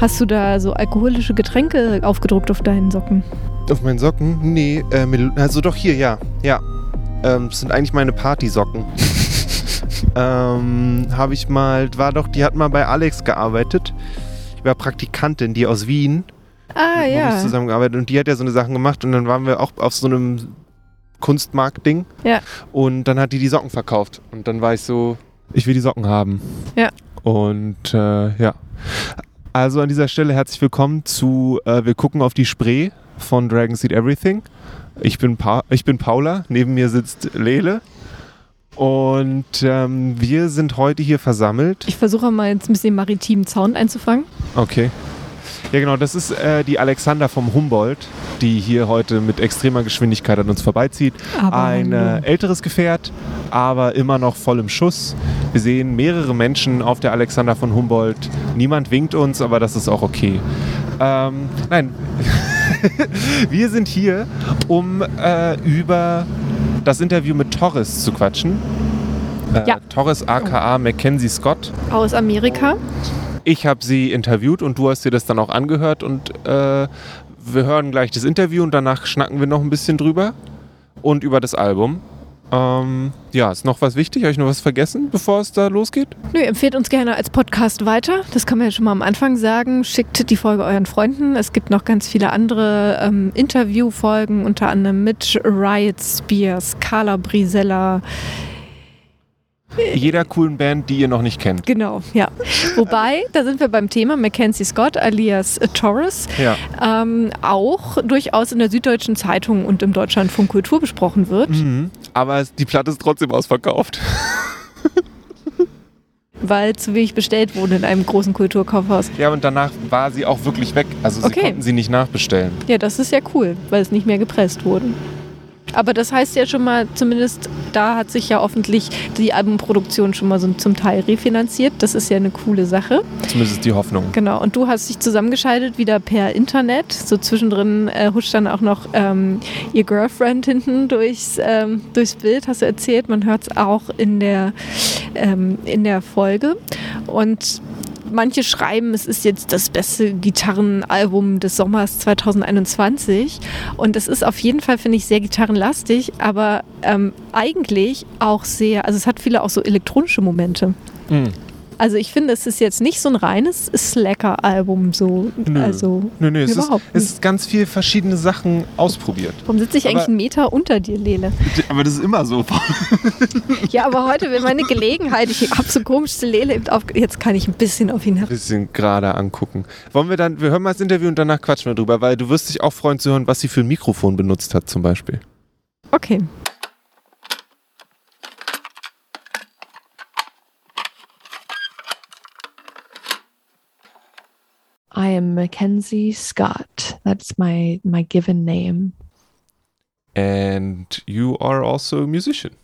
Hast du da so alkoholische Getränke aufgedruckt auf deinen Socken? Auf meinen Socken? Nee, äh, also doch hier, ja. Ja. Ähm, das sind eigentlich meine Partysocken. ähm, habe ich mal, war doch, die hat mal bei Alex gearbeitet. Ich war Praktikantin, die aus Wien. Ah, ja. Ich zusammengearbeitet und die hat ja so eine Sachen gemacht und dann waren wir auch auf so einem Kunstmarkt-Ding. Ja. Und dann hat die die Socken verkauft. Und dann war ich so, ich will die Socken haben. Ja. Und äh, ja. Also an dieser Stelle herzlich willkommen zu äh, Wir gucken auf die Spree von Dragon Seed Everything. Ich bin, pa ich bin Paula, neben mir sitzt Lele. Und ähm, wir sind heute hier versammelt. Ich versuche mal jetzt ein bisschen maritimen Sound einzufangen. Okay. Ja, genau, das ist äh, die Alexander vom Humboldt, die hier heute mit extremer Geschwindigkeit an uns vorbeizieht. Aber Ein äh, älteres Gefährt, aber immer noch voll im Schuss. Wir sehen mehrere Menschen auf der Alexander von Humboldt. Niemand winkt uns, aber das ist auch okay. Ähm, nein, wir sind hier, um äh, über das Interview mit Torres zu quatschen. Äh, Ja. Torres aka Mackenzie Scott. Aus Amerika. Ich habe sie interviewt und du hast dir das dann auch angehört und äh, wir hören gleich das Interview und danach schnacken wir noch ein bisschen drüber und über das Album. Ähm, ja, ist noch was wichtig? Habe ich noch was vergessen, bevor es da losgeht? Nö, empfehlt uns gerne als Podcast weiter. Das kann man ja schon mal am Anfang sagen. Schickt die Folge euren Freunden. Es gibt noch ganz viele andere ähm, Interviewfolgen, unter anderem mit Riot Spears, Carla Brisella. Jeder coolen Band, die ihr noch nicht kennt. Genau, ja. Wobei, da sind wir beim Thema Mackenzie Scott alias Torres, Ja. ähm, auch durchaus in der Süddeutschen Zeitung und im Deutschlandfunk Kultur besprochen wird, Mhm. Aber die Platte ist trotzdem ausverkauft. weil zu wenig bestellt wurde in einem großen Kulturkaufhaus. Ja, und danach war sie auch wirklich weg. Also sie Okay. konnten sie nicht nachbestellen. Ja, das ist ja cool, weil es nicht mehr gepresst wurde. Aber das heißt ja schon mal, zumindest da hat sich ja hoffentlich die Albumproduktion schon mal so zum Teil refinanziert. Das ist ja eine coole Sache. Zumindest die Hoffnung. Genau. Und du hast dich zusammengeschaltet wieder per Internet. So zwischendrin äh, huscht dann auch noch ähm, ihr Girlfriend hinten durchs, ähm, durchs Bild, hast du erzählt. Man hört es auch in der, ähm, in der Folge. Und manche schreiben, es ist jetzt das beste Gitarrenalbum des Sommers 2021. Und es ist auf jeden Fall, finde ich, sehr gitarrenlastig, aber ähm, eigentlich auch sehr, also es hat viele auch so elektronische Momente. Mhm. Also ich finde, es ist jetzt nicht so ein reines Slacker-Album, so, Nö. also Nö, nö, es ist, Überhaupt es ist ganz viel verschiedene Sachen ausprobiert. warum sitze ich eigentlich Aber- einen Meter unter dir, Lele? Aber das ist immer so. Ja, aber heute wäre meine Gelegenheit, ich habe so komischste Lele im auf, jetzt kann ich ein bisschen auf ihn herab. bisschen gerade angucken. Wollen wir dann, wir hören mal das Interview und danach quatschen wir drüber, weil du wirst dich auch freuen zu hören, was sie für ein Mikrofon benutzt hat zum Beispiel. Okay. I am Mackenzie Scott. That's my my given name. And you are also a musician.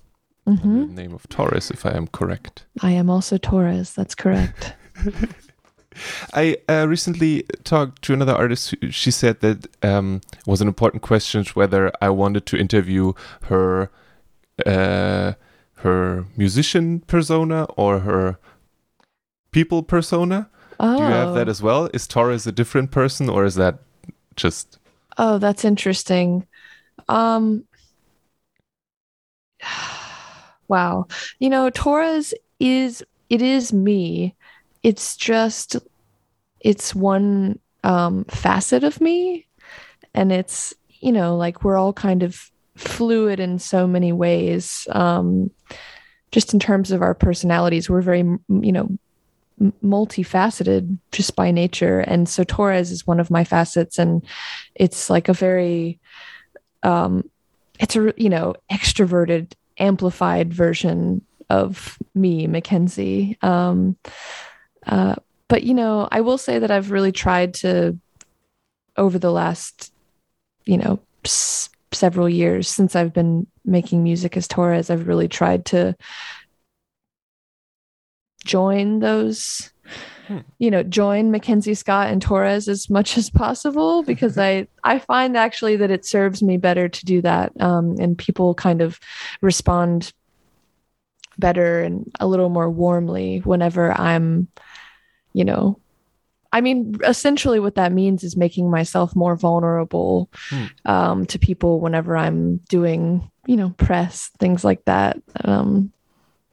hmm The name of Torres, if I am correct. I am also Torres. That's correct. I uh, recently talked to another artist. who- She said that um, it was an important question whether I wanted to interview her, uh, her musician persona or her people persona. Oh, Do you have that as well? Is Torres a different person, or is that just oh, that's interesting. Um, wow. You know, Torres is it is me. It's just it's one um, facet of me, and it's you know like we're all kind of fluid in so many ways. Um, just in terms of our personalities, we're very you know multifaceted just by nature, and so Torres is one of my facets, and it's like a very um, it's a you know extroverted amplified version of me mackenzie. Um, uh, but you know i will say that i've really tried to over the last you know s- several years since i've been making music as torres i've really tried to join those Hmm. you know join mackenzie scott and torres as much as possible because i i find actually that it serves me better to do that um, and people kind of respond better and a little more warmly whenever i'm you know I mean, essentially, what that means is making myself more vulnerable Hmm. um, to people whenever I'm doing, you know, press things like that. Um,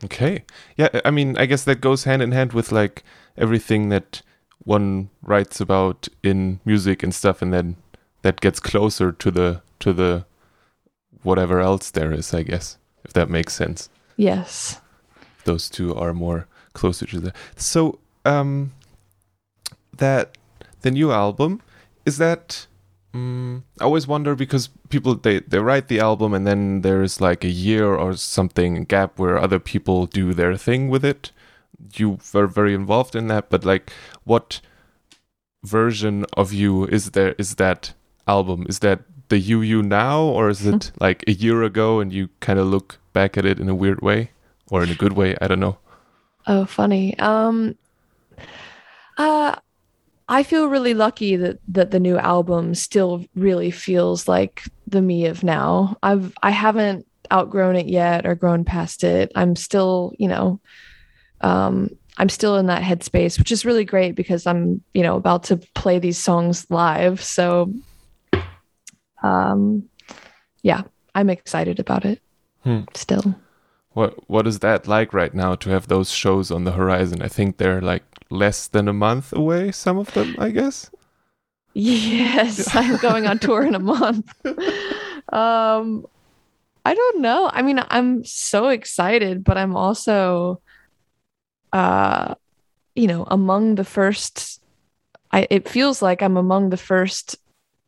Okay. Yeah, I mean, I guess that goes hand in hand with like everything that one writes about in music and stuff and then that gets closer to the to the whatever else there is, I guess. If that makes sense. yes. Those two are more closer to the So, um that the new album is that mm, I always wonder because people they they write the album and then there's like a year or something gap where other people do their thing with it. You were very involved in that, but like what version of you is there is that album? Is that the you you now or is it like a year ago and you kind of look back at it in a weird way or in a good way? I don't know. Oh, funny. Um, uh, I feel really lucky that that the new album still really feels like the me of now. I've I haven't outgrown it yet or grown past it. I'm still, you know, um, I'm still in that headspace, which is really great because I'm, you know, about to play these songs live. So, um, yeah, I'm excited about it. Hmm. Still. What what is that like right now to have those shows on the horizon? I think they're like less than a month away. Some of them, I guess. Yes, I'm going on tour in a month. Um, I don't know. I mean, I'm so excited, but I'm also, uh, you know, among the first. I it feels like I'm among the first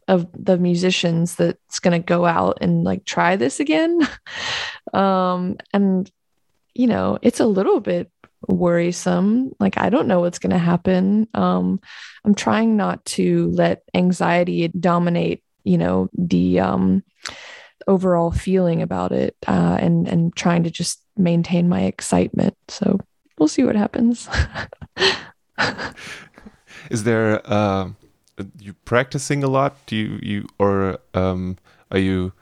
of the musicians that's going to go out and like try this again. um, and you know, it's a little bit worrisome. Like I don't know what's going to happen. Um, I'm trying not to let anxiety dominate, you know, the um, overall feeling about it, uh, and and trying to just maintain my excitement. So we'll see what happens. Is there uh, you practicing a lot? Do you you or um, are you?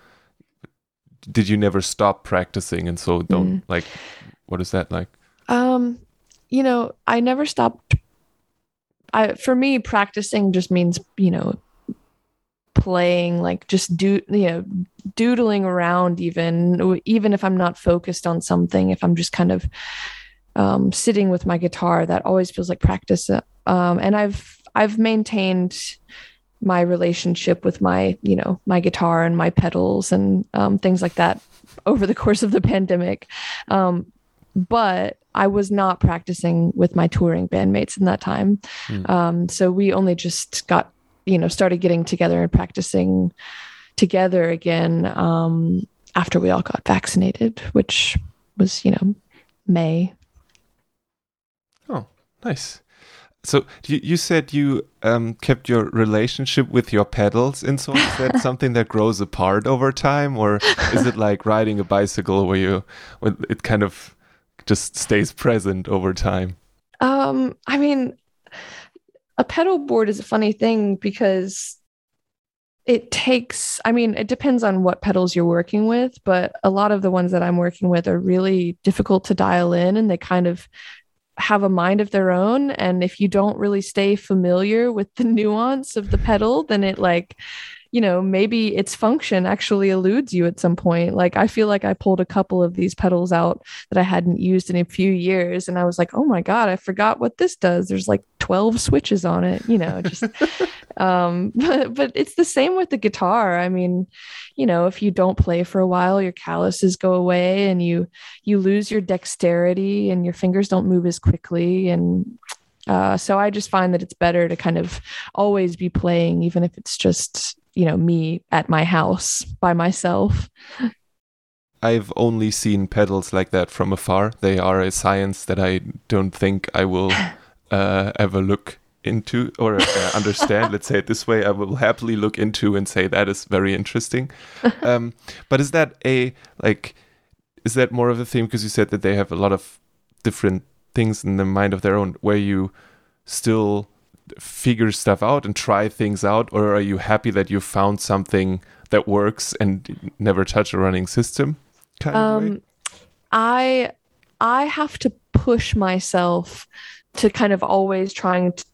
Did you never stop practicing and so don't Mm. like? What is that like? Um, you know, I never stopped. I for me, practicing just means you know, playing like just do you know, doodling around. Even even if I'm not focused on something, if I'm just kind of um, sitting with my guitar, that always feels like practice. Um, and I've I've maintained my relationship with my you know my guitar and my pedals and um, things like that over the course of the pandemic. Um, but I was not practicing with my touring bandmates in that time. Hmm. Um, so we only just got, you know, started getting together and practicing together again um, after we all got vaccinated, which was, you know, May. Oh, nice. So you, you said you um, kept your relationship with your pedals in so is that something that grows apart over time, or is it like riding a bicycle where you where it kind of just stays present over time? Um, I mean, a pedal board is a funny thing because it takes, I mean, it depends on what pedals you're working with, but a lot of the ones that I'm working with are really difficult to dial in and they kind of have a mind of their own. And if you don't really stay familiar with the nuance of the pedal, then it like, you know, maybe its function actually eludes you at some point. Like I feel like I pulled a couple of these pedals out that I hadn't used in a few years. And I was like, oh my God, I forgot what this does. There's like 12 switches on it, you know, just um but, but it's the same with the guitar. I mean, you know, if you don't play for a while, your calluses go away and you you lose your dexterity and your fingers don't move as quickly. And uh, so I just find that it's better to kind of always be playing, even if it's just, you know, me at my house by myself. I've only seen pedals like that from afar. They are a science that I don't think I will uh, ever look into or uh, understand. Let's say it this way. I will happily look into and say that is very interesting. Um, but is that a like? Is that more of a theme? Because you said that they have a lot of different things in the mind of their own, where you still figure stuff out and try things out, or are you happy that you found something that works and never touch a running system? Kind of way? Um, I I have to push myself to kind of always trying to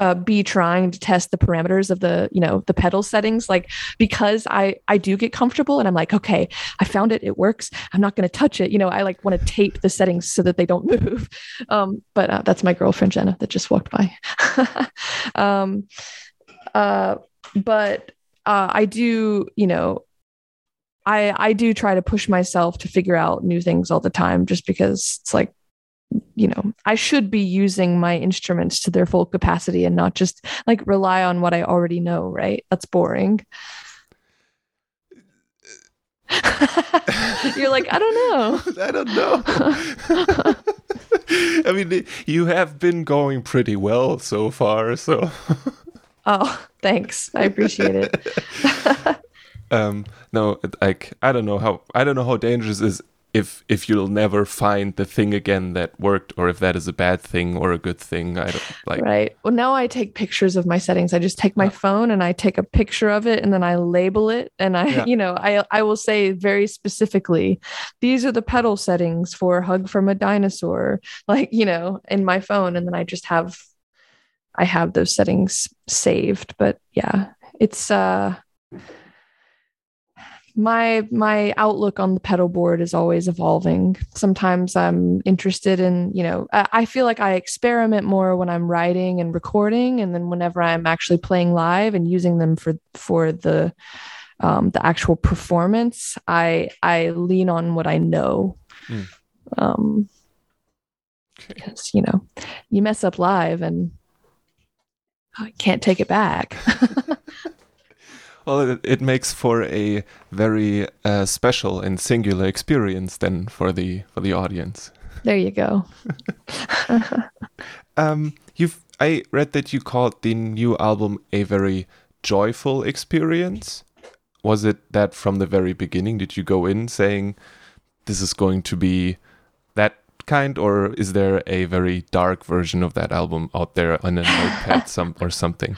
uh, be trying to test the parameters of the you know the pedal settings. Like because i i do get comfortable and i'm like okay i found it it works. I'm not going to touch it. You know i like want to tape the settings so that they don't move. Um but uh, that's my girlfriend jenna that just walked by. Um uh but uh i do you know I I do try to push myself to figure out new things all the time just because it's like you know I should be using my instruments to their full capacity and not just like rely on what I already know, right? That's boring. You're like, I don't know. I don't know. I mean, you have been going pretty well so far, so. oh, thanks. I appreciate it um no like i don't know how i don't know how dangerous is if if you'll never find the thing again that worked or if that is a bad thing or a good thing i don't like right well now i take pictures of my settings i just take my yeah. phone and i take a picture of it and then i label it and i yeah. you know i i will say very specifically these are the pedal settings for hug from a dinosaur like you know in my phone and then i just have i have those settings saved but yeah it's uh my my outlook on the pedal board is always evolving. Sometimes i'm interested in you know I, feel like i experiment more when i'm writing and recording and then whenever i'm actually playing live and using them for for the um, the actual performance i i lean on what i know. Mm. um because you know you mess up live and I can't take it back Well, it, it, makes for a very uh, special and singular experience then for the for the audience. There you go. um, you've I read that you called the new album a very joyful experience. Was it that from the very beginning? Did you go in saying this is going to be that kind, or is there a very dark version of that album out there on a notepad some or something?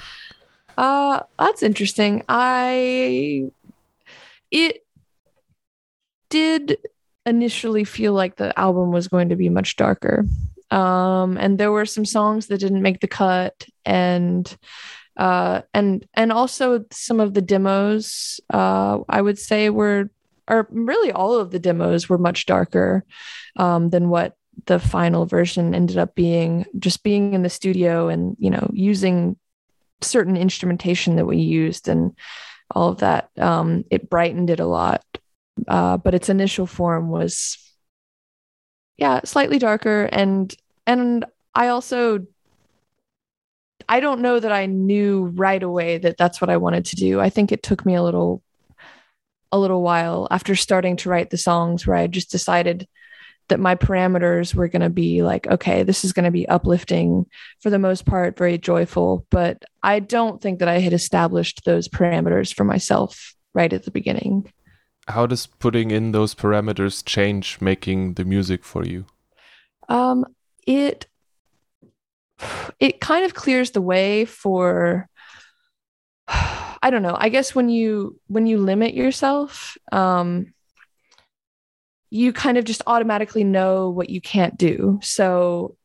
Uh, that's interesting. I it did initially feel like the album was going to be much darker. Um, and there were some songs that didn't make the cut and uh and and also some of the demos uh I would say were or really all of the demos were much darker um than what the final version ended up being just being in the studio and you know using certain instrumentation that we used and all of that. Um, it brightened it a lot, uh, but its initial form was, yeah, slightly darker. And and I also, I don't know that I knew right away that that's what I wanted to do. I think it took me a little, a little while after starting to write the songs where I just decided that my parameters were going to be like, okay, this is going to be uplifting for the most part, very joyful. But I don't think that I had established those parameters for myself right at the beginning. How does putting in those parameters change making the music for you? Um, it it kind of clears the way for I don't know. I guess when you when you limit yourself, um, you kind of just automatically know what you can't do. So,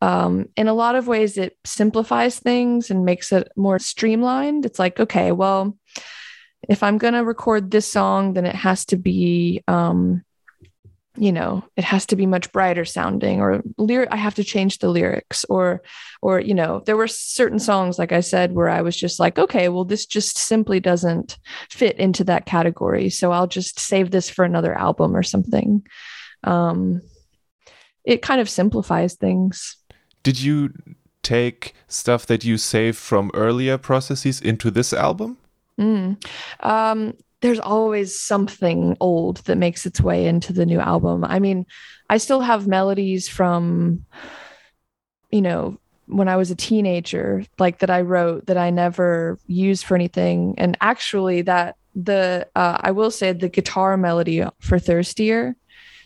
um, in a lot of ways, it simplifies things and makes it more streamlined. It's like, okay, well, if I'm going to record this song, then it has to be um, you know it has to be much brighter sounding or lyric i have to change the lyrics or or you know there were certain songs like i said where i was just like okay well this just simply doesn't fit into that category so i'll just save this for another album or something. Um it kind of simplifies things. Did you take stuff that you saved from earlier processes into this album? Mm. um there's always something old that makes its way into the new album. I mean, I still have melodies from, you know, when I was a teenager, like that I wrote that I never used for anything. And actually, that the uh, I will say the guitar melody for Thirstier,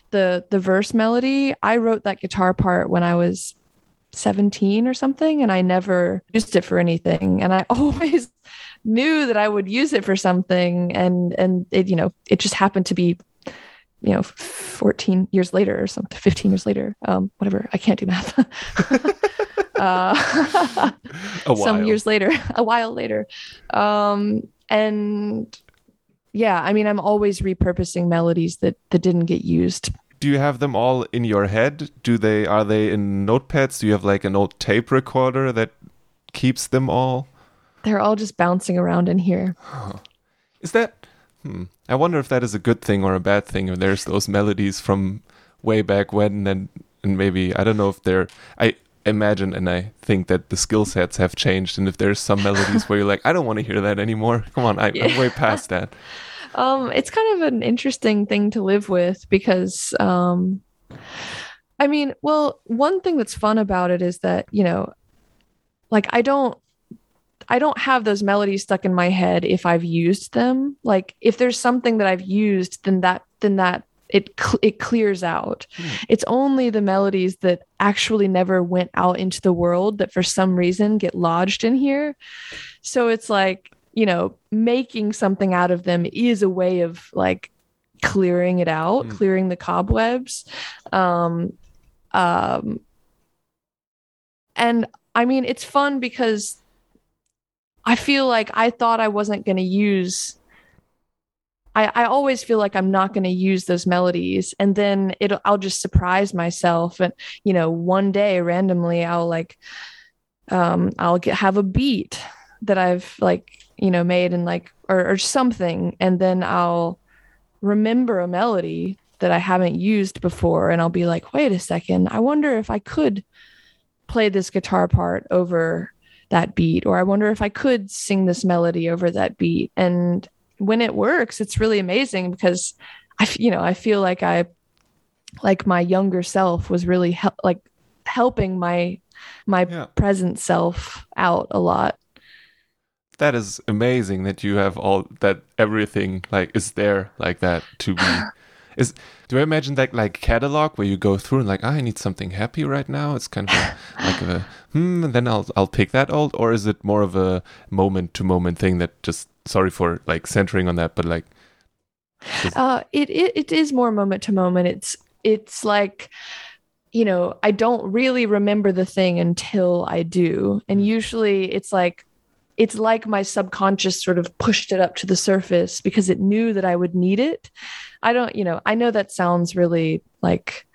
the the verse melody, I wrote that guitar part when I was 17 or something, and I never used it for anything. And I always knew that I would use it for something and and it you know it just happened to be you know 14 years later or something 15 years later um whatever I can't do math uh, some years later, a while later. Um, and yeah, I mean, I'm always repurposing melodies that that didn't get used. Do you have them all in your head? Do they are they in notepads? Do you have like an old tape recorder that keeps them all? They're all just bouncing around in here. Is that? Hmm. I wonder if that is a good thing or a bad thing. If there's those melodies from way back when, and and maybe I don't know if they're. I imagine and I think that the skill sets have changed, and if there's some melodies where you're like, I don't want to hear that anymore. Come on, I, I'm Yeah. way past that. Um, it's kind of an interesting thing to live with because, um, I mean, well, one thing that's fun about it is that you know, like I don't, I don't have those melodies stuck in my head if I've used them. Like if there's something that I've used, then that then that it cl- it clears out. Hmm. It's only the melodies that actually never went out into the world that for some reason get lodged in here. So it's like, you know, making something out of them is a way of like clearing it out, Hmm. clearing the cobwebs. Um um and I mean it's fun because I feel like I thought I wasn't going to use I, I always feel like I'm not going to use those melodies and then it I'll just surprise myself and you know one day randomly I'll like um I'll get have a beat that I've like you know made and like or, or something. And then I'll remember a melody that I haven't used before and I'll be like wait a second. I wonder if I could play this guitar part over that beat or i wonder if i could sing this melody over that beat. And when it works it's really amazing because i you know i feel like i like my younger self was really hel- like helping my my Yeah. present self out a lot That is amazing that you have all that everything like is there like that to be. Is do I imagine that like catalog where you go through and like "Ah, I need something happy right now? It's kind of a, like a hmm, and then I'll I'll pick that old, or is it more of a moment to moment thing that just sorry for like centering on that, but like Uh, it, it it is more moment to moment. It's it's like, you know, I don't really remember the thing until I do, and usually it's like, it's like my subconscious sort of pushed it up to the surface because it knew that I would need it. I don't, you know, I know that sounds really like,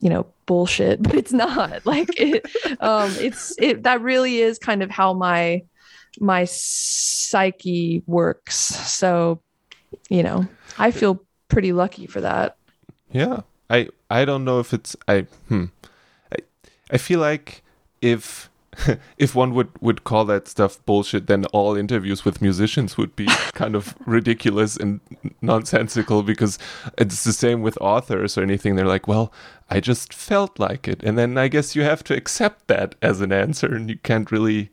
you know, bullshit, but it's not. Like it, um, it's it that really is kind of how my my psyche works. So you know i feel pretty lucky for that Yeah, I I don't know if it's I hmm. I, I feel like if if one would would call that stuff bullshit, then all interviews with musicians would be kind of ridiculous and nonsensical because it's the same with authors or anything. They're like, well, I just felt like it, and then I guess you have to accept that as an answer, and you can't really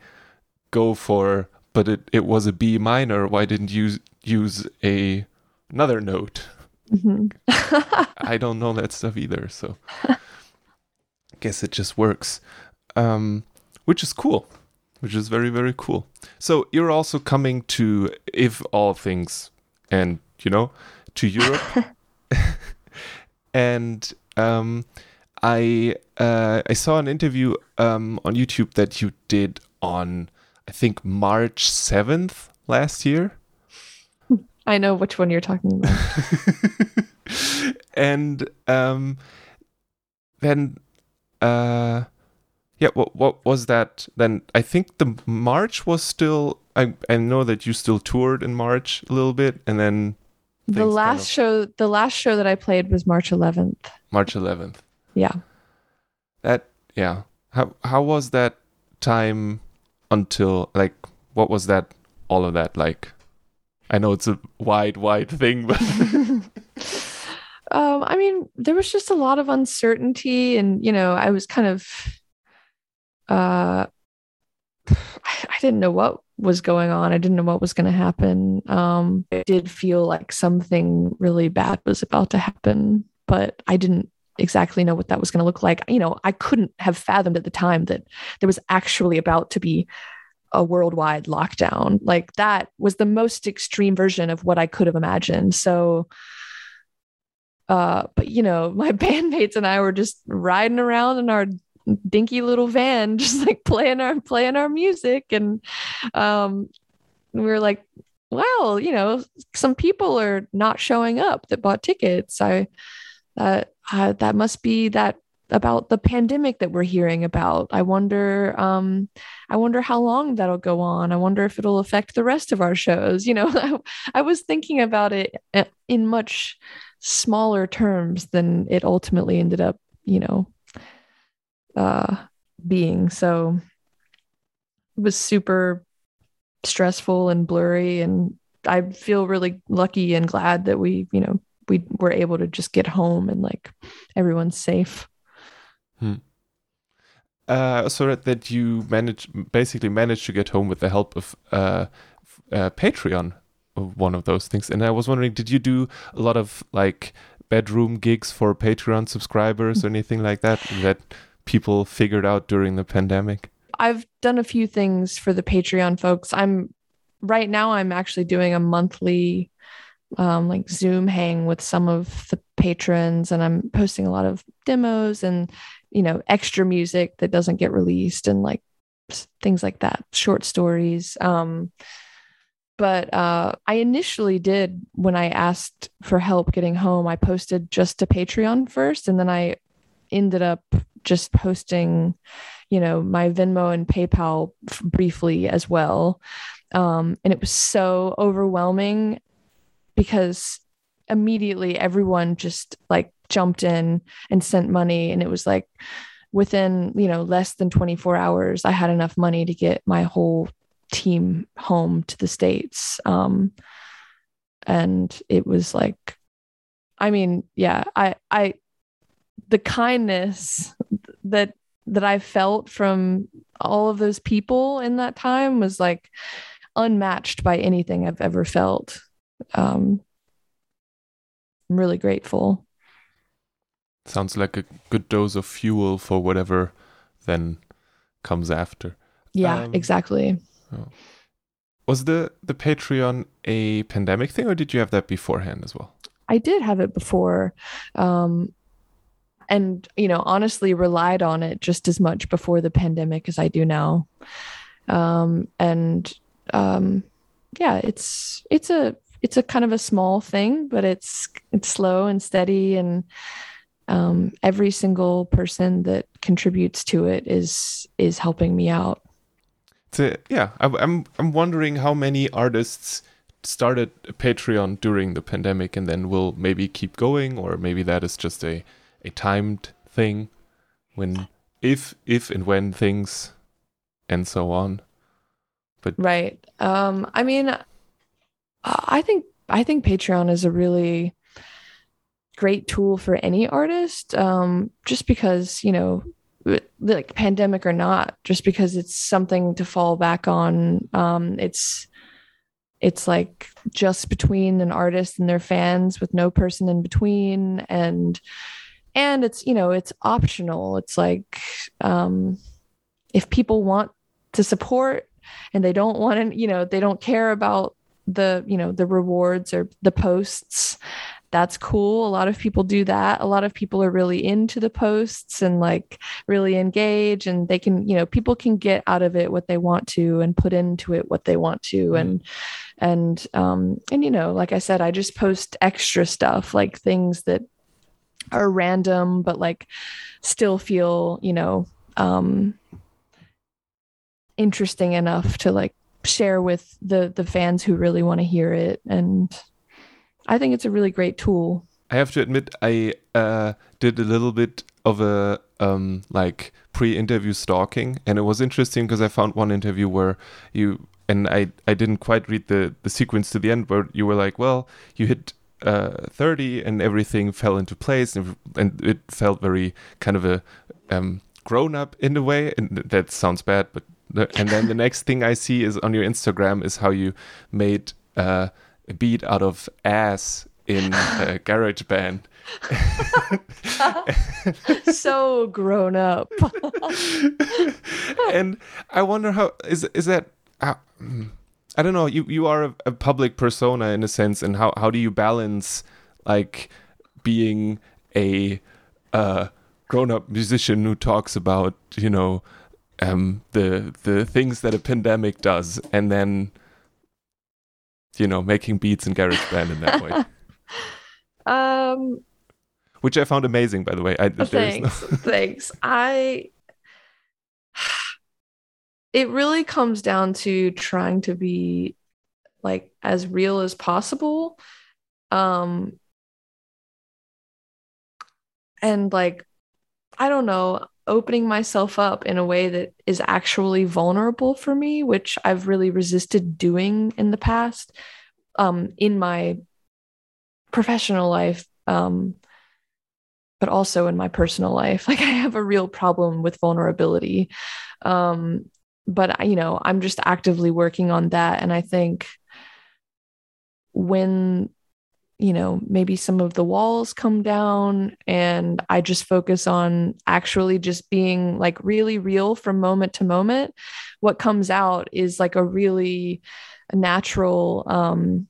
go for. But it, it was a B minor. Why didn't you use a another note? Mhm. I don't know that stuff either, so guess it just works. Um, which is cool. Which is very, very cool. So you're also coming to if all things and you know, to Europe. and um I uh I saw an interview um on YouTube that you did on I think March 7th last year. i know which one you're talking about and um then uh yeah what what was that then? I think the march was still i i know that you still toured in march a little bit and then the things kind last of- show the last show that i played was march 11th march 11th yeah. That yeah. How how was that time until like what was that all of that like? I know it's a wide wide thing but um i mean there was just a lot of uncertainty and you know i was kind of uh I, I didn't know what was going on. I didn't know what was going to happen. Um it did feel like something really bad was about to happen but i didn't exactly know what that was going to look like. You know i couldn't have fathomed at the time that there was actually about to be a worldwide lockdown. Like that was the most extreme version of what i could have imagined. So uh but you know my bandmates and i were just riding around in our dinky little van, just like playing our playing our music, and um, we were like, well, you know, some people are not showing up that bought tickets. I that uh, that must be that about the pandemic that we're hearing about. I wonder um I wonder how long that'll go on. I wonder if it'll affect the rest of our shows. You know, I, I was thinking about it uh, in much smaller terms than it ultimately ended up, you know, uh being. So it was super stressful and blurry and I feel really lucky and glad that we, you know, we were able to just get home and like everyone's safe. Hmm. Uh, so that you manage basically managed to get home with the help of uh, uh, Patreon, one of those things. And I was wondering, did you do a lot of like bedroom gigs for Patreon subscribers or anything like that that people figured out during the pandemic? I've done a few things for the Patreon folks. I'm right now. I'm actually doing a monthly um, like Zoom hang with some of the patrons, and I'm posting a lot of demos and you know extra music that doesn't get released and like things like that, short stories. Um, but uh, I initially did when I asked for help getting home. I posted just to Patreon first, and then I ended up just posting, you know, my Venmo and PayPal briefly as well. Um, and it was so overwhelming because immediately everyone just like jumped in and sent money and it was like within you know less than 24 hours i had enough money to get my whole team home to the states um and it was like i mean yeah i i the kindness that that i felt from all of those people in that time was like unmatched by anything i've ever felt um, I'm really grateful. Sounds like a good dose of fuel for whatever then comes after. Yeah, um, exactly. Oh. Was the the Patreon a pandemic thing, or did you have that beforehand as well? I did have it before, um, and you know, honestly, relied on it just as much before the pandemic as I do now. Um, and um, yeah, it's it's a it's a kind of a small thing, but it's it's slow and steady, and um, every single person that contributes to it is is helping me out. So, yeah, I, I'm I'm wondering how many artists started Patreon during the pandemic and then will maybe keep going, or maybe that is just a a timed thing when if if and when things and so on. But right. Um, I mean, I think I think Patreon is a really great tool for any artist. Um, just because you know, like pandemic or not, just because it's something to fall back on. Um, it's it's like just between an artist and their fans with no person in between and and it's you know it's optional. It's like um if people want to support and they don't want to you know they don't care about the you know the rewards or the posts that's cool. A lot of people do that. A lot of people are really into the posts and like really engage and they can you know people can get out of it what they want to and put into it what they want to. Mm. and and um and you know like i said i just post extra stuff like things that are random but like still feel you know um interesting enough to like share with the the fans who really want to hear it. And i think it's a really great tool. I have to admit i uh, did a little bit of a um, like pre-interview stalking. And it was interesting because i found one interview where you and i i didn't quite read the the sequence to the end where you were like well you hit 30 and everything fell into place and, and it felt very kind of a um, grown up in a way and that sounds bad but and then the next thing I see is on your Instagram is how you made uh, a beat out of ass in uh, GarageBand. so grown up. and I wonder how is is that? Uh, I don't know. You you are a, a, public persona in a sense, and how how do you balance like being a uh, grown-up musician who talks about you know um, the the things that a pandemic does, and then you know making beats in GarageBand in that way. Um, which I found amazing, by the way. I, thanks, no... thanks. I. It really comes down to trying to be like as real as possible, um, and like I don't know, opening myself up in a way that is actually vulnerable for me, which I've really resisted doing in the past, um, in my professional life. Um, but also in my personal life. Like I have a real problem with vulnerability. Um, but you know, I'm just actively working on that. And I think when you know, maybe some of the walls come down and I just focus on actually just being like really real from moment to moment. What comes out is like a really natural um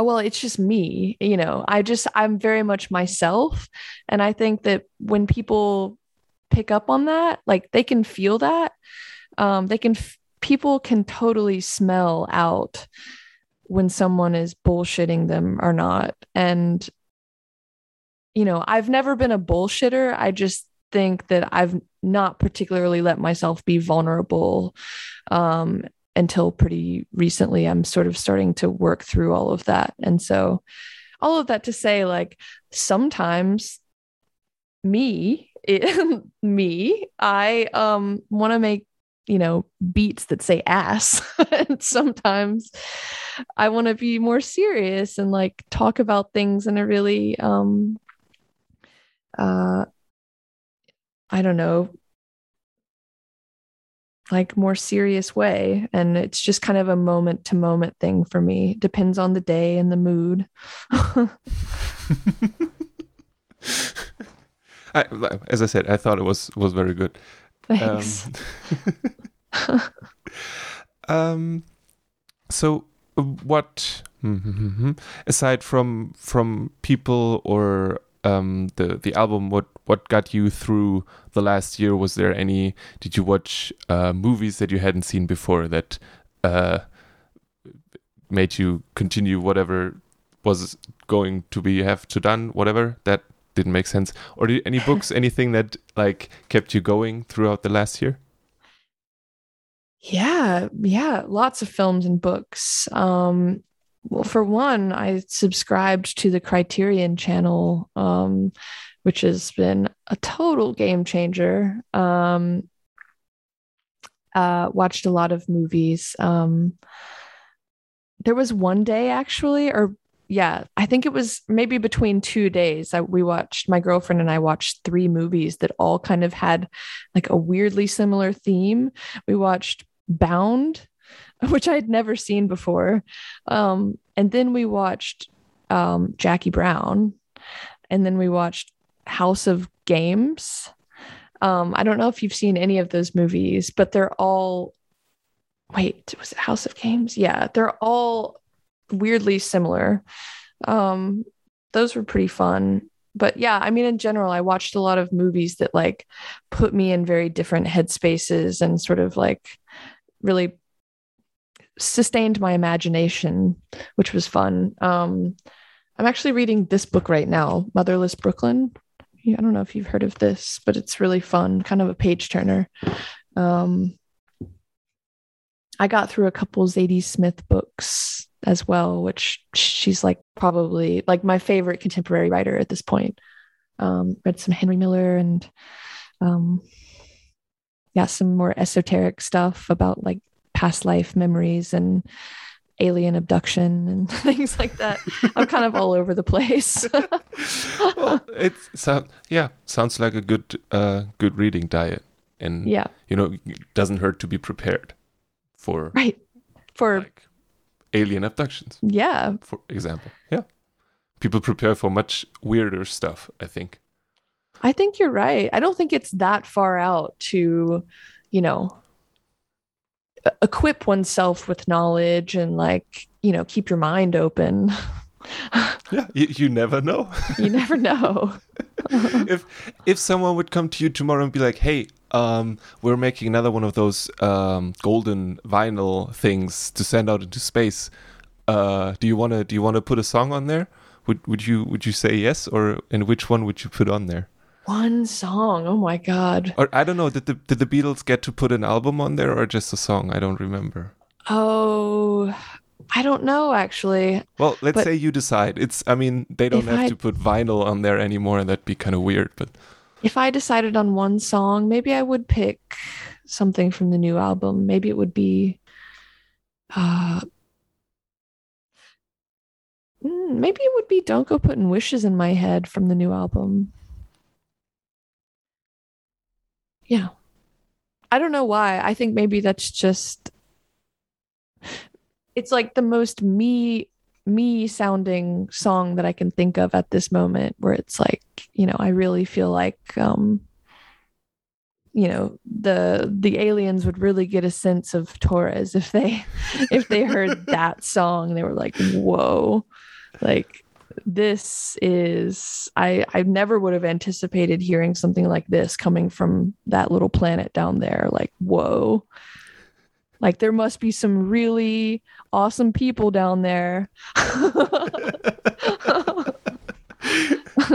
Oh, well it's just me you know i just i'm very much myself and i think that when people pick up on that like they can feel that. Um they can f- people can totally smell out when someone is bullshitting them or not. And you know i've never been a bullshitter. I just think that i've not particularly let myself be vulnerable um until pretty recently. I'm sort of starting to work through all of that. And so all of that to say like sometimes me it, me i um want to make you know beats that say ass. And sometimes i want to be more serious and like talk about things in a really um uh i don't know like more serious way. And it's just kind of a moment to moment thing for me. Depends on the day and the mood I, as i said i thought it was was very good. Thanks. Um, um so what aside from from people or um, the the album what what got you through the last year? Was there any did you watch uh, movies that you hadn't seen before that uh, made you continue whatever was going to be have to done whatever that didn't make sense or did any books anything that like kept you going throughout the last year yeah yeah lots of films and books um well, for one, I subscribed to the Criterion channel, um, which has been a total game changer. Um, uh, watched a lot of movies. Um, there was one day actually, or yeah, I think it was maybe between two days. that we watched, my girlfriend and I watched three movies that all kind of had like a weirdly similar theme. We watched Bound, which I'd never seen before. Um, and then we watched um, Jackie Brown, and then we watched House of Games. Um, I don't know if you've seen any of those movies, but they're all. Wait, was it House of Games? Yeah, they're all weirdly similar. Um, those were pretty fun. But yeah, I mean, in general, I watched a lot of movies that like put me in very different headspaces and sort of like really sustained my imagination, which was fun. Um, I'm actually reading this book right now, Motherless Brooklyn. I don't know if you've heard of this, but it's really fun, kind of a page turner. Um, I got through a couple Zadie Smith books as well, which she's like probably like my favorite contemporary writer at this point. Um, read some Henry Miller and um, yeah, some more esoteric stuff about like past life memories and alien abduction and things like that. I'm kind of all over the place. well, it's so yeah, sounds like a good uh, good reading diet, and yeah, you know, it doesn't hurt to be prepared for right for like, alien abductions. Yeah, for example, yeah, people prepare for much weirder stuff. I think. I think you're right. I don't think it's that far out to, you know, equip oneself with knowledge and like you know keep your mind open Yeah, you, you never know. You never know. if if someone would come to you tomorrow and be like, "Hey, um, we're making another one of those um, golden vinyl things to send out into space. Uh, do you wanna do you wanna put a song on there? Would would you would you say yes, or and which one would you put on there? One song. Oh my god. Or I don't know. Did the did the Beatles get to put an album on there or just a song? I don't remember. Oh, I don't know actually. Well, let's But- say you decide. It's I mean they don't have I- to put vinyl on there anymore, and that'd be kind of weird. But If I decided on one song, maybe I would pick something from the new album. Maybe it would be uh mm, maybe it would be Don't Go Putting Wishes in My Head from the new album. Yeah. I don't know why. I think maybe that's just it's like the most me me sounding song that I can think of at this moment where it's like, you know, I really feel like um you know, the the aliens would really get a sense of Torres if they if they heard that song. They were like, "Whoa." Like this is I I never would have anticipated hearing something like this coming from that little planet down there. Like, whoa. Like there must be some really awesome people down there.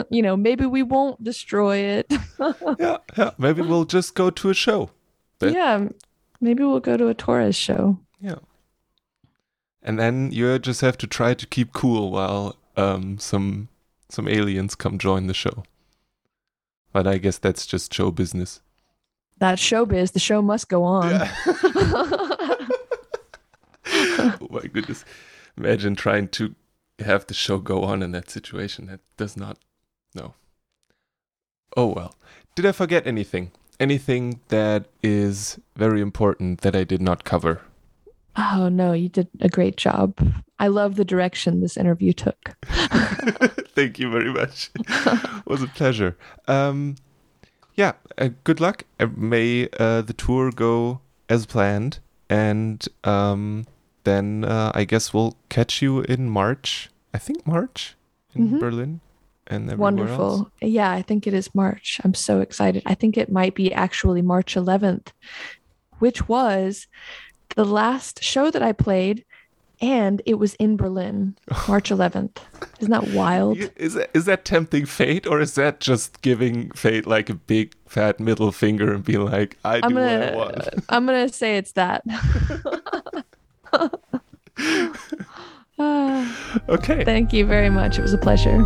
you know, maybe we won't destroy it. yeah, yeah. Maybe we'll just go to a show. That- yeah, maybe we'll go to a Torres show. Yeah. And then you just have to try to keep cool while um, some some aliens come join the show. But I guess that's just show business. That's showbiz. The show must go on. oh my goodness. Imagine trying to have the show go on in that situation. That does not no. Oh well. Did I forget anything? Anything that is very important that I did not cover? oh no, you did a great job. I love the direction this interview took. Thank you very much. it was a pleasure. Um, yeah, uh, good luck. Uh, may uh, the tour go as planned. And um, then uh, I guess we'll catch you in March. I think March in Mhm. Berlin and everywhere else. Wonderful. Yeah, I think it is March. I'm so excited. I think it might be actually March 11th, which was the last show that I played, and it was in Berlin, March 11th. Isn't that wild? Is that, is that tempting fate, or is that just giving fate like a big fat middle finger and being like, I do I'm what I want? gonna I'm gonna say it's that. Okay. thank you very much. It was a pleasure.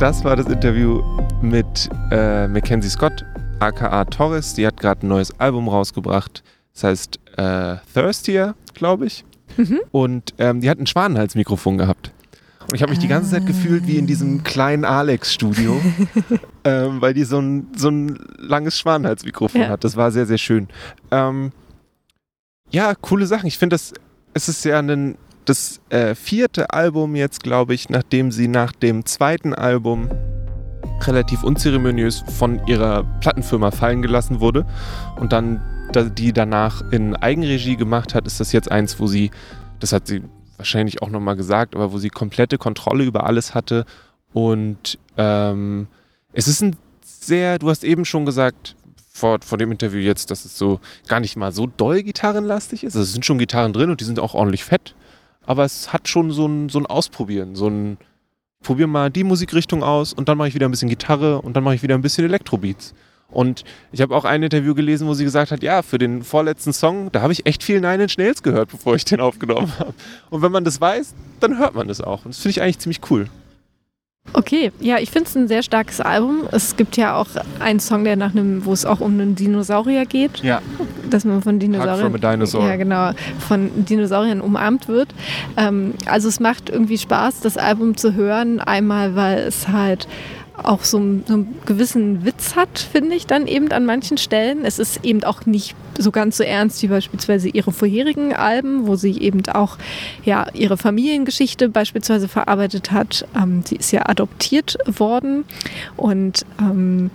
Das war das Interview mit äh, Mackenzie Scott, aka Torres. Die hat gerade ein neues Album rausgebracht. Das heißt äh, Thirstier, glaube ich. Mhm. Und ähm, die hat ein Schwanenhalsmikrofon gehabt. Und ich habe mich die ganze Zeit gefühlt wie in diesem kleinen Alex-Studio, ähm, weil die so ein, so ein langes Schwanenhalsmikrofon Ja. hat. Das war sehr, sehr schön. Ähm, ja, coole Sachen. Ich finde, das es ist ja ein, das äh, vierte Album jetzt, glaube ich, nachdem sie nach dem zweiten Album relativ unzeremoniös von ihrer Plattenfirma fallen gelassen wurde und dann da, die danach in Eigenregie gemacht hat, ist das jetzt eins, wo sie, das hat sie wahrscheinlich auch nochmal gesagt, aber wo sie komplette Kontrolle über alles hatte und ähm, es ist ein sehr, du hast eben schon gesagt, vor, vor dem Interview jetzt, dass es so gar nicht mal so doll gitarrenlastig ist. Also es sind schon Gitarren drin und die sind auch ordentlich fett, aber es hat schon so ein, so ein Ausprobieren, so ein probier mal die Musikrichtung aus und dann mache ich wieder ein bisschen Gitarre und dann mache ich wieder ein bisschen Elektrobeats. Und ich habe auch ein Interview gelesen, wo sie gesagt hat, ja, für den vorletzten Song, da habe ich echt viel Nine Inch Nails gehört, bevor ich den aufgenommen habe. Und wenn man das weiß, dann hört man das auch. Und das finde ich eigentlich ziemlich cool. Okay, ja, ich finde es ein sehr starkes Album. Es gibt ja auch einen Song, der nach einem, wo es auch um einen Dinosaurier geht, Ja. dass man von Dinosauriern, from a Dinosaur. ja genau, von Dinosauriern umarmt wird. Ähm, also es macht irgendwie Spaß, das Album zu hören. Einmal, weil es halt auch so, einen- so einen gewissen Witz hat, finde ich, dann eben an manchen Stellen. Es ist eben auch nicht so ganz so ernst wie beispielsweise ihre vorherigen Alben, wo sie eben auch ja, ihre Familiengeschichte beispielsweise verarbeitet hat. Ähm, sie ist ja adoptiert worden und ähm,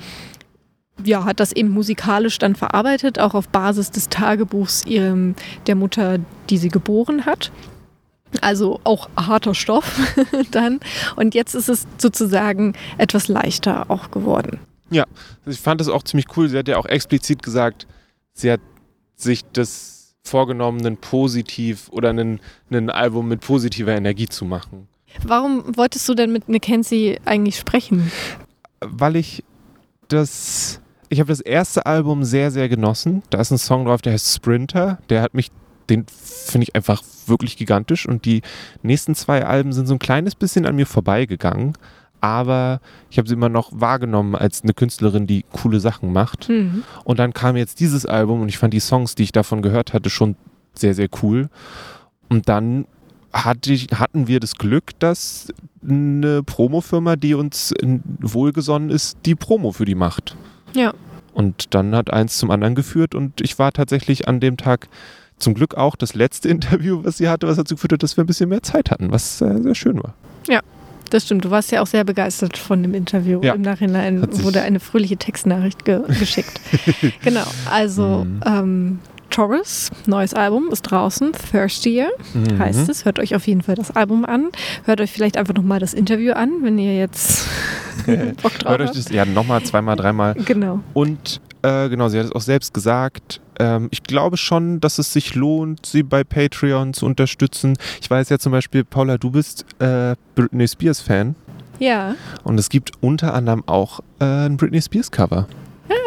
ja, hat das eben musikalisch dann verarbeitet, auch auf Basis des Tagebuchs ihrem, der Mutter, die sie geboren hat. Also auch harter Stoff dann. Und jetzt ist es sozusagen etwas leichter auch geworden. Ja, ich fand das auch ziemlich cool. Sie hat ja auch explizit gesagt, sie hat sich das vorgenommen, ein positiv oder ein, ein Album mit positiver Energie zu machen. Warum wolltest du denn mit Mackenzie eigentlich sprechen? Weil ich das, ich habe das erste Album sehr, sehr genossen. Da ist ein Song drauf, der heißt Sprinter. Der hat mich, den finde ich einfach wirklich gigantisch. Und die nächsten zwei Alben sind so ein kleines bisschen an mir vorbeigegangen. Aber ich habe sie immer noch wahrgenommen als eine Künstlerin, die coole Sachen macht. Mhm. Und dann kam jetzt dieses Album und ich fand die Songs, die ich davon gehört hatte, schon sehr, sehr cool. Und dann hatte ich, hatten wir das Glück, dass eine Promofirma, die uns wohlgesonnen ist, die Promo für die macht. Ja. Und dann hat eins zum anderen geführt und ich war tatsächlich an dem Tag zum Glück auch das letzte Interview, was sie hatte, was dazu geführt hat, dass wir ein bisschen mehr Zeit hatten, was äh, sehr schön war. Das stimmt, du warst ja auch sehr begeistert von dem Interview. Ja. Im Nachhinein wurde eine fröhliche Textnachricht ge geschickt. genau, also Mhm. ähm, Taurus, neues Album, ist draußen, Thirstier Mhm. heißt es. Hört euch auf jeden Fall das Album an. Hört euch vielleicht einfach nochmal das Interview an, wenn ihr jetzt Bock drauf Hört euch habt. das ja nochmal, zweimal, dreimal. Genau. Und äh, genau, sie hat es auch selbst gesagt. Ähm, ich glaube schon, dass es sich lohnt, sie bei Patreon zu unterstützen. Ich weiß ja zum Beispiel, Paula, du bist äh, Britney Spears Fan. Ja. Und es gibt unter anderem auch äh, ein Britney Spears Cover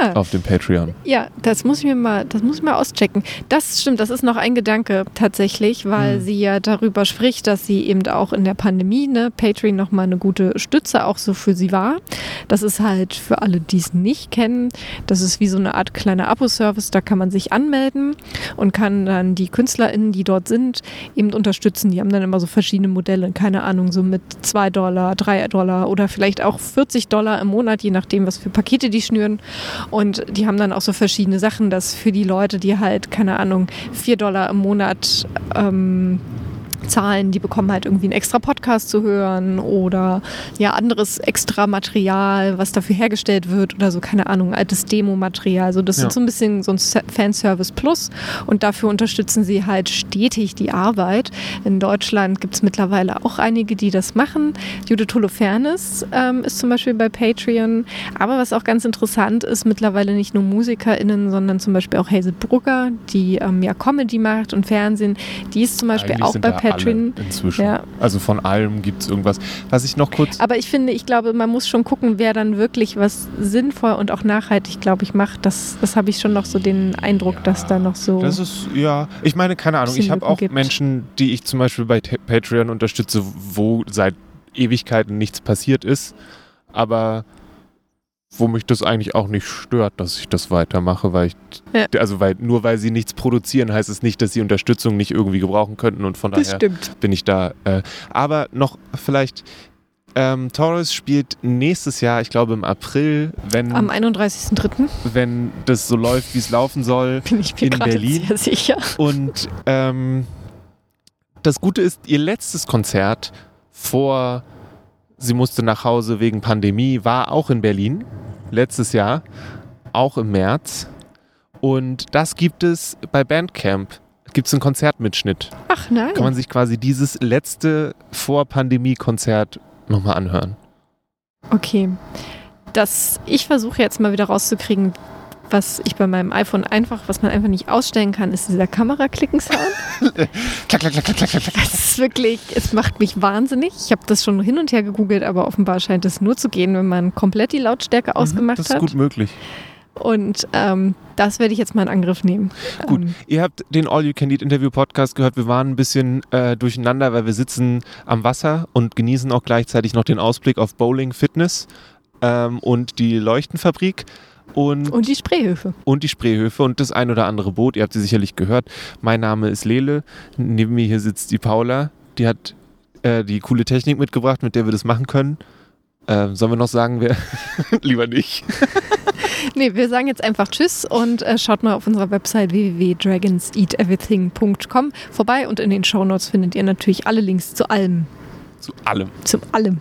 Ja. auf dem Patreon. Ja, das muss ich mir mal, das muss ich mal auschecken. Das stimmt, das ist noch ein Gedanke tatsächlich, weil Hm. sie ja darüber spricht, dass sie eben auch in der Pandemie, ne, Patreon nochmal eine gute Stütze auch so für sie war. Das ist halt für alle, die es nicht kennen, das ist wie so eine Art kleiner Abo-Service, da kann man sich anmelden und kann dann die KünstlerInnen, die dort sind, eben unterstützen. Die haben dann immer so verschiedene Modelle, keine Ahnung, so mit 2 Dollar, 3 Dollar oder vielleicht auch 40 Dollar im Monat, je nachdem, was für Pakete die schnüren. Und die haben dann auch so verschiedene Sachen, dass für die Leute, die halt, keine Ahnung, 4 Dollar im Monat ähm, zahlen, die bekommen halt irgendwie einen extra Podcast zu hören oder ja anderes extra Material, was dafür hergestellt wird oder so, keine Ahnung, altes Demo-Material. Also das Ja. ist so ein bisschen so ein Se- Fanservice Plus und dafür unterstützen sie halt stetig die Arbeit. In Deutschland gibt es mittlerweile auch einige, die das machen. Judith Holofernes ähm, ist zum Beispiel bei Patreon. Aber was auch ganz interessant ist, mittlerweile nicht nur MusikerInnen, sondern zum Beispiel auch Hazel Brugger, die ähm, ja Comedy macht und Fernsehen. Die ist zum Beispiel Eigentlich auch bei Patreon. Alle inzwischen. Ja. Also von allem gibt es irgendwas. Was ich noch kurz. Aber ich finde, ich glaube, man muss schon gucken, wer dann wirklich was sinnvoll und auch nachhaltig, glaube ich, macht. Das, das habe ich schon noch so den Eindruck, dass da noch so. Das ist, ja, ich meine, keine Ahnung, ich habe auch gibt. Menschen, die ich zum Beispiel bei Patreon unterstütze, wo seit Ewigkeiten nichts passiert ist, aber wo mich das eigentlich auch nicht stört, dass ich das weitermache, weil ich, Ja. also weil, nur weil sie nichts produzieren, heißt es nicht, dass sie Unterstützung nicht irgendwie gebrauchen könnten und von das daher stimmt. bin ich da. Äh, aber noch vielleicht, ähm, Torres spielt nächstes Jahr, ich glaube im April, wenn, Am 31.03. wenn das so läuft, wie es laufen soll, bin ich mir In Berlin? sehr sicher. Und ähm, das Gute ist, ihr letztes Konzert vor Sie musste nach Hause wegen Pandemie war auch in Berlin letztes Jahr, auch im März. Und das gibt es bei Bandcamp. Gibt es einen Konzertmitschnitt. Ach nein. Kann man sich quasi dieses letzte Vor-Pandemie-Konzert nochmal anhören. Okay. Das, ich versuche jetzt mal wieder rauszukriegen, was ich bei meinem iPhone einfach, was man einfach nicht ausstellen kann, ist dieser Kameraklicken-Sound. Klack, klack, klack, klack, klack, klack. Das ist wirklich, es macht mich wahnsinnig. Ich habe das schon hin und her gegoogelt, aber offenbar scheint es nur zu gehen, wenn man komplett die Lautstärke ausgemacht Mhm, Das ist hat. gut möglich. Und ähm, das werde ich jetzt mal in Angriff nehmen. Gut, Ähm, ihr habt den All You Can Eat Interview Podcast gehört. Wir waren ein bisschen äh, durcheinander, weil wir sitzen am Wasser und genießen auch gleichzeitig noch den Ausblick auf Bowling Fitness ähm, und die Leuchtenfabrik und, und die Spreehöfe. und die Spreehöfe und das ein oder andere Boot. Ihr habt sie sicherlich gehört. Mein Name ist Lele. Neben mir hier sitzt die Paula. Die hat äh, die coole Technik mitgebracht, mit der wir das machen können. Ähm, sollen wir noch sagen, wer? Lieber nicht. Nee, wir sagen jetzt einfach Tschüss und äh, schaut mal auf unserer Website www.dragonseateverything.com vorbei und in den Shownotes findet ihr natürlich alle Links zu allem. Zu allem. Zu allem.